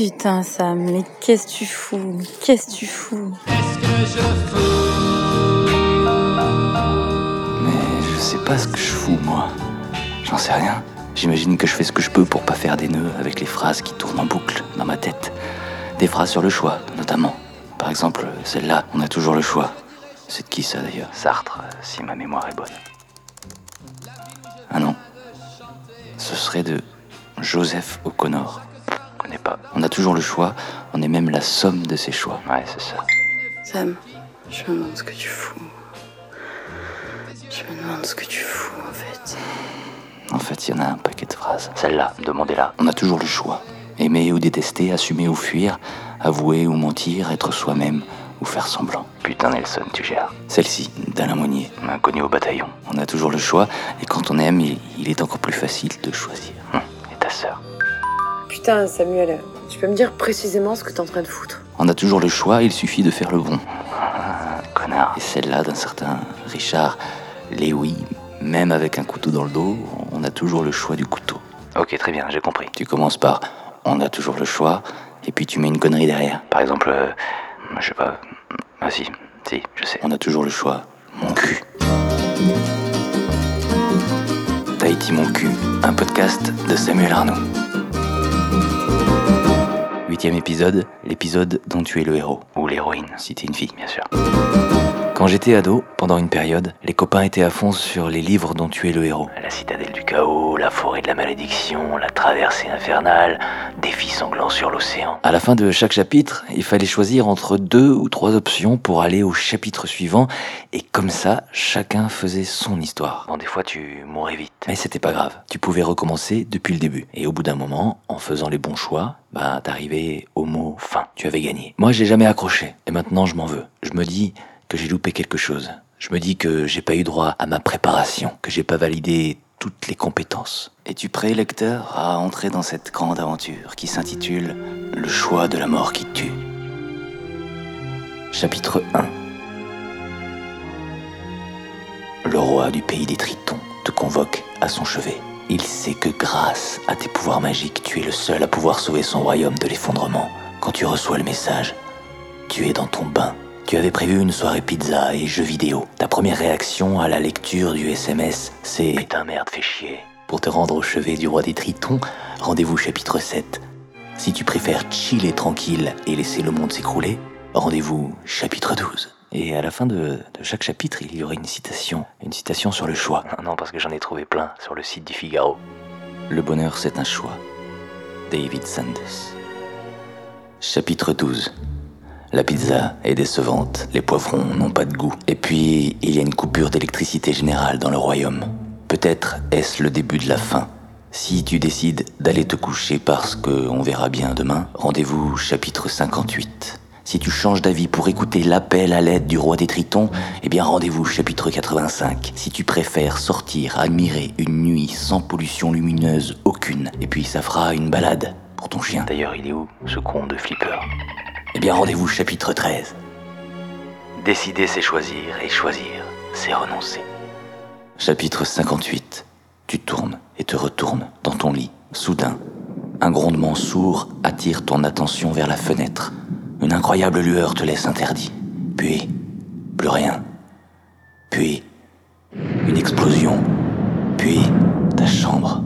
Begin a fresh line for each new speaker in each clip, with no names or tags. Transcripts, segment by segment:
Putain, Sam, mais qu'est-ce que tu fous Qu'est-ce que tu fous
Mais je sais pas ce que je fous, moi. J'en sais rien. J'imagine que je fais ce que je peux pour pas faire des nœuds avec les phrases qui tournent en boucle dans ma tête. Des phrases sur le choix, notamment. Par exemple, celle-là, on a toujours le choix. C'est de qui ça d'ailleurs? Sartre, si ma mémoire est bonne. Ah non. Ce serait de Joseph O'Connor. On a toujours le choix, on est même la somme de ses choix. Ouais, c'est ça.
Sam, je me demande ce que tu fous. Je me demande ce que tu fous en fait.
En fait, il y en a un paquet de phrases. Celle-là, demandez-la. On a toujours le choix. Aimer ou détester, assumer ou fuir, avouer ou mentir, être soi-même ou faire semblant. Putain, Nelson, tu gères. Celle-ci, d'Alain Monnier, inconnu au bataillon. On a toujours le choix, et quand on aime, il, il est encore plus facile de choisir. Hum, Et ta sœur
Putain, Samuel, tu peux me dire précisément ce que t'es en train de foutre
On a toujours le choix, il suffit de faire le bon. Ah, connard. Et celle-là d'un certain Richard Léoui, même avec un couteau dans le dos, on a toujours le choix du couteau. Ok, très bien, j'ai compris. Tu commences par on a toujours le choix, et puis tu mets une connerie derrière. Par exemple, euh, je sais pas. Ah si, si, je sais. On a toujours le choix. Mon cul. Tahiti Mon cul, un podcast de Samuel Arnaud. Épisode, l'épisode dont tu es le héros. Ou l'héroïne, si t'es une fille, bien sûr. Quand j'étais ado, pendant une période, les copains étaient à fond sur les livres dont tu es le héros. La citadelle du chaos, la forêt de la malédiction, la traversée infernale, défi sanglant sur l'océan. À la fin de chaque chapitre, il fallait choisir entre deux ou trois options pour aller au chapitre suivant, et comme ça, chacun faisait son histoire. Bon, des fois, tu mourais vite. Mais c'était pas grave. Tu pouvais recommencer depuis le début. Et au bout d'un moment, en faisant les bons choix, bah, t'arrivais au mot fin. Tu avais gagné. Moi, j'ai jamais accroché. Et maintenant, je m'en veux. Je me dis que j'ai loupé quelque chose. Je me dis que j'ai pas eu droit à ma préparation, que j'ai pas validé toutes les compétences. Es-tu prêt, lecteur, à entrer dans cette grande aventure qui s'intitule Le choix de la mort qui tue Chapitre 1 Le roi du pays des Tritons te convoque à son chevet. Il sait que grâce à tes pouvoirs magiques, tu es le seul à pouvoir sauver son royaume de l'effondrement. Quand tu reçois le message, tu es dans ton bain. Tu avais prévu une soirée pizza et jeux vidéo. Ta première réaction à la lecture du SMS, c'est Putain merde, fais chier. Pour te rendre au chevet du roi des Tritons, rendez-vous chapitre 7. Si tu préfères chiller tranquille et laisser le monde s'écrouler, rendez-vous chapitre 12. Et à la fin de, de chaque chapitre, il y aurait une citation. Une citation sur le choix. Non, parce que j'en ai trouvé plein sur le site du Figaro. Le bonheur, c'est un choix. David Sanders. Chapitre 12. La pizza est décevante, les poivrons n'ont pas de goût. Et puis, il y a une coupure d'électricité générale dans le royaume. Peut-être est-ce le début de la fin. Si tu décides d'aller te coucher parce que on verra bien demain, rendez-vous chapitre 58. Si tu changes d'avis pour écouter l'appel à l'aide du roi des tritons, eh bien rendez-vous chapitre 85. Si tu préfères sortir, admirer une nuit sans pollution lumineuse aucune, et puis ça fera une balade pour ton chien. D'ailleurs, il est où, ce con de flipper? Eh bien rendez-vous chapitre 13. Décider, c'est choisir, et choisir, c'est renoncer. Chapitre 58. Tu tournes et te retournes dans ton lit. Soudain, un grondement sourd attire ton attention vers la fenêtre. Une incroyable lueur te laisse interdit. Puis, plus rien. Puis, une explosion. Puis, ta chambre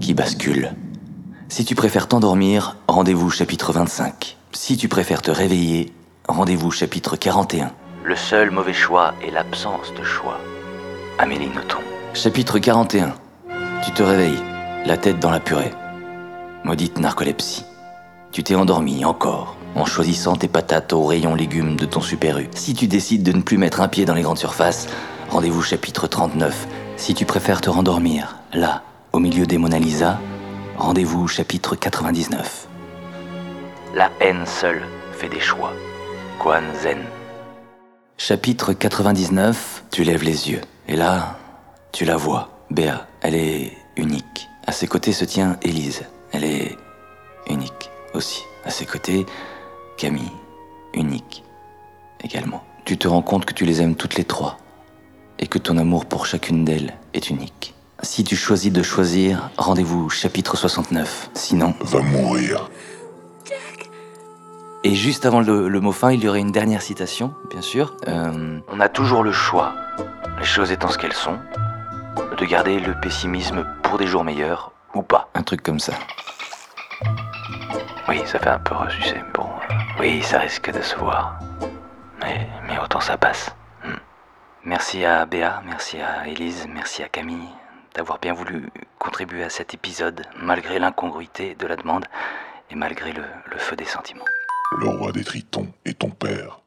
qui bascule. Si tu préfères t'endormir, rendez-vous chapitre 25. Si tu préfères te réveiller, rendez-vous chapitre 41. Le seul mauvais choix est l'absence de choix. Amélie Nothomb. Chapitre 41. Tu te réveilles, la tête dans la purée. Maudite narcolepsie. Tu t'es endormi encore, en choisissant tes patates au rayon légumes de ton Super U. Si tu décides de ne plus mettre un pied dans les grandes surfaces, rendez-vous chapitre 39. Si tu préfères te rendormir, là, au milieu des Mona Lisa, rendez-vous chapitre 99. La haine seule fait des choix. Quan Zen. Chapitre 99, tu lèves les yeux. Et là, tu la vois. Béa, elle est unique. À ses côtés se tient Élise. Elle est unique aussi. À ses côtés, Camille, unique également. Tu te rends compte que tu les aimes toutes les trois et que ton amour pour chacune d'elles est unique. Si tu choisis de choisir, rendez-vous chapitre 69. Sinon,
va mourir.
Et juste avant le, le, mot fin, il y aurait une dernière citation, bien sûr. Euh, on a toujours le choix, les choses étant ce qu'elles sont, de garder le pessimisme pour des jours meilleurs ou pas. Un truc comme ça. Oui, ça fait un peu ressucé, mais bon. euh, oui, ça risque de se voir. Mais, mais autant ça passe. Hmm. Merci à Béa, merci à Élise, merci à Camille d'avoir bien voulu contribuer à cet épisode, malgré l'incongruité de la demande et malgré le, le feu des sentiments.
Le roi des tritons est ton père.